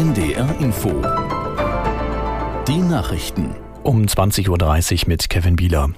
NDR Info. Die Nachrichten. Um 20.30 Uhr mit Kevin Bieler.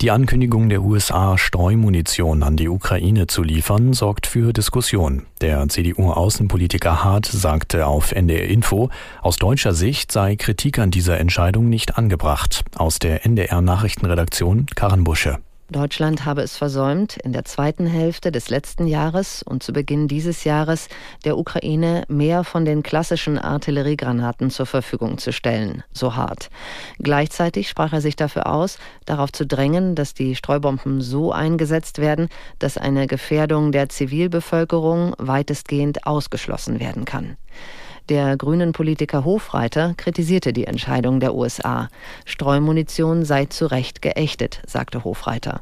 Die Ankündigung der USA, Streumunition an die Ukraine zu liefern, sorgt für Diskussion. Der CDU-Außenpolitiker Hart sagte auf NDR Info, aus deutscher Sicht sei Kritik an dieser Entscheidung nicht angebracht. Aus der NDR Nachrichtenredaktion Karen Busche. Deutschland habe es versäumt, in der zweiten Hälfte des letzten Jahres und zu Beginn dieses Jahres der Ukraine mehr von den klassischen Artilleriegranaten zur Verfügung zu stellen, so hart. Gleichzeitig sprach er sich dafür aus, darauf zu drängen, dass die Streubomben so eingesetzt werden, dass eine Gefährdung der Zivilbevölkerung weitestgehend ausgeschlossen werden kann. Der grünen Politiker Hofreiter kritisierte die Entscheidung der USA. Streumunition sei zu Recht geächtet, sagte Hofreiter.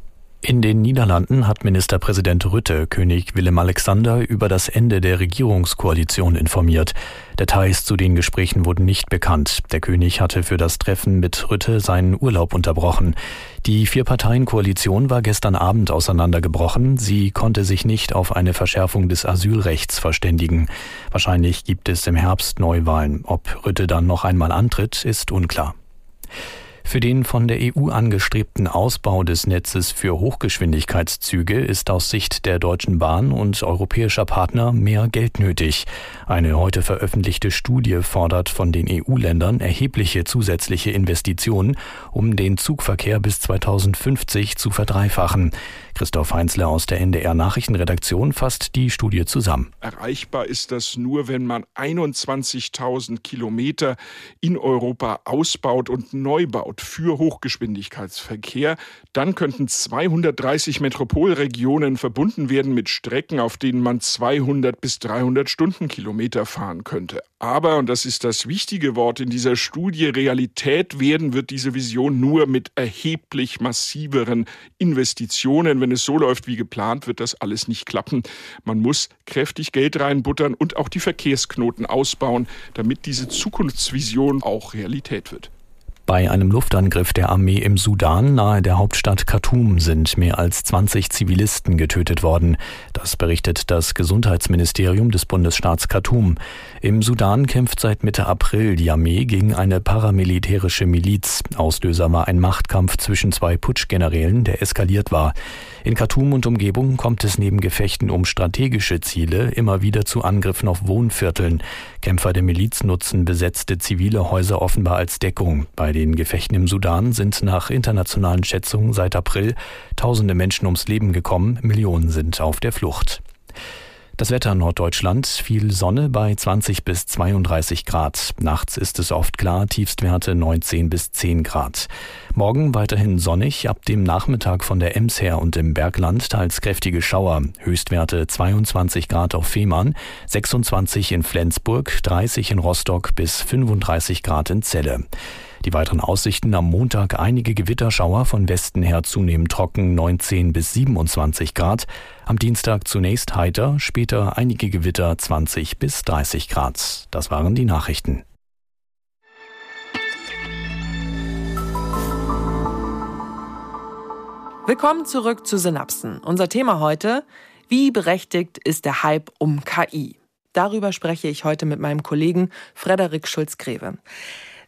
In den Niederlanden hat Ministerpräsident Rütte König Willem Alexander über das Ende der Regierungskoalition informiert. Details zu den Gesprächen wurden nicht bekannt. Der König hatte für das Treffen mit Rütte seinen Urlaub unterbrochen. Die Vier-Parteien-Koalition war gestern Abend auseinandergebrochen. Sie konnte sich nicht auf eine Verschärfung des Asylrechts verständigen. Wahrscheinlich gibt es im Herbst Neuwahlen. Ob Rütte dann noch einmal antritt, ist unklar. Für den von der EU angestrebten Ausbau des Netzes für Hochgeschwindigkeitszüge ist aus Sicht der Deutschen Bahn und europäischer Partner mehr Geld nötig. Eine heute veröffentlichte Studie fordert von den EU-Ländern erhebliche zusätzliche Investitionen, um den Zugverkehr bis 2050 zu verdreifachen. Christoph Heinzler aus der NDR Nachrichtenredaktion fasst die Studie zusammen. Erreichbar ist das nur, wenn man 21.000 Kilometer in Europa ausbaut und neu baut für Hochgeschwindigkeitsverkehr. Dann könnten 230 Metropolregionen verbunden werden mit Strecken, auf denen man 200 bis 300 Stundenkilometer fahren könnte. Aber, und das ist das wichtige Wort in dieser Studie, Realität werden wird diese Vision nur mit erheblich massiveren Investitionen wenn es so läuft wie geplant, wird das alles nicht klappen. Man muss kräftig Geld reinbuttern und auch die Verkehrsknoten ausbauen, damit diese Zukunftsvision auch Realität wird. Bei einem Luftangriff der Armee im Sudan nahe der Hauptstadt Khartoum sind mehr als 20 Zivilisten getötet worden. Das berichtet das Gesundheitsministerium des Bundesstaats Khartoum. Im Sudan kämpft seit Mitte April die Armee gegen eine paramilitärische Miliz. Auslöser war ein Machtkampf zwischen zwei Putschgenerälen, der eskaliert war. In Khartoum und Umgebung kommt es neben Gefechten um strategische Ziele immer wieder zu Angriffen auf Wohnvierteln. Kämpfer der Miliz nutzen besetzte zivile Häuser offenbar als Deckung. Bei den Gefechten im Sudan sind nach internationalen Schätzungen seit April tausende Menschen ums Leben gekommen, Millionen sind auf der Flucht. Das Wetter in Norddeutschland, viel Sonne bei 20 bis 32 Grad. Nachts ist es oft klar, Tiefstwerte 19 bis 10 Grad. Morgen weiterhin sonnig, ab dem Nachmittag von der Ems her und im Bergland teils kräftige Schauer. Höchstwerte 22 Grad auf Fehmarn, 26 in Flensburg, 30 in Rostock bis 35 Grad in Celle. Die weiteren Aussichten am Montag einige Gewitterschauer von Westen her zunehmend trocken 19 bis 27 Grad. Am Dienstag zunächst heiter, später einige Gewitter 20 bis 30 Grad. Das waren die Nachrichten. Willkommen zurück zu Synapsen. Unser Thema heute, wie berechtigt ist der Hype um KI? Darüber spreche ich heute mit meinem Kollegen Frederik Schulz-Greve.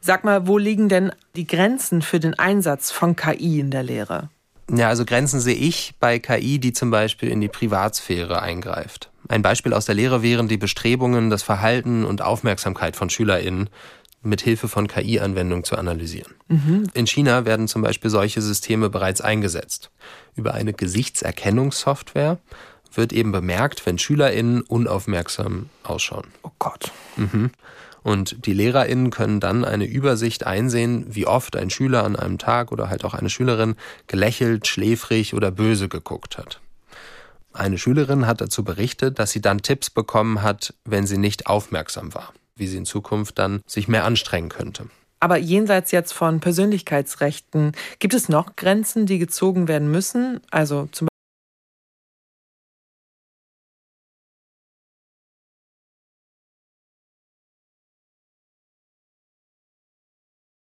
Sag mal, wo liegen denn die Grenzen für den Einsatz von KI in der Lehre? Ja, also Grenzen sehe ich bei KI, die zum Beispiel in die Privatsphäre eingreift. Ein Beispiel aus der Lehre wären die Bestrebungen, das Verhalten und Aufmerksamkeit von SchülerInnen mit Hilfe von KI-Anwendungen zu analysieren. Mhm. In China werden zum Beispiel solche Systeme bereits eingesetzt. Über eine Gesichtserkennungssoftware wird eben bemerkt, wenn SchülerInnen unaufmerksam ausschauen. Oh Gott. Mhm. Und die LehrerInnen können dann eine Übersicht einsehen, wie oft ein Schüler an einem Tag oder halt auch eine Schülerin gelächelt, schläfrig oder böse geguckt hat. Eine Schülerin hat dazu berichtet, dass sie dann Tipps bekommen hat, wenn sie nicht aufmerksam war, wie sie in Zukunft dann sich mehr anstrengen könnte. Aber jenseits jetzt von Persönlichkeitsrechten, gibt es noch Grenzen, die gezogen werden müssen? Also zum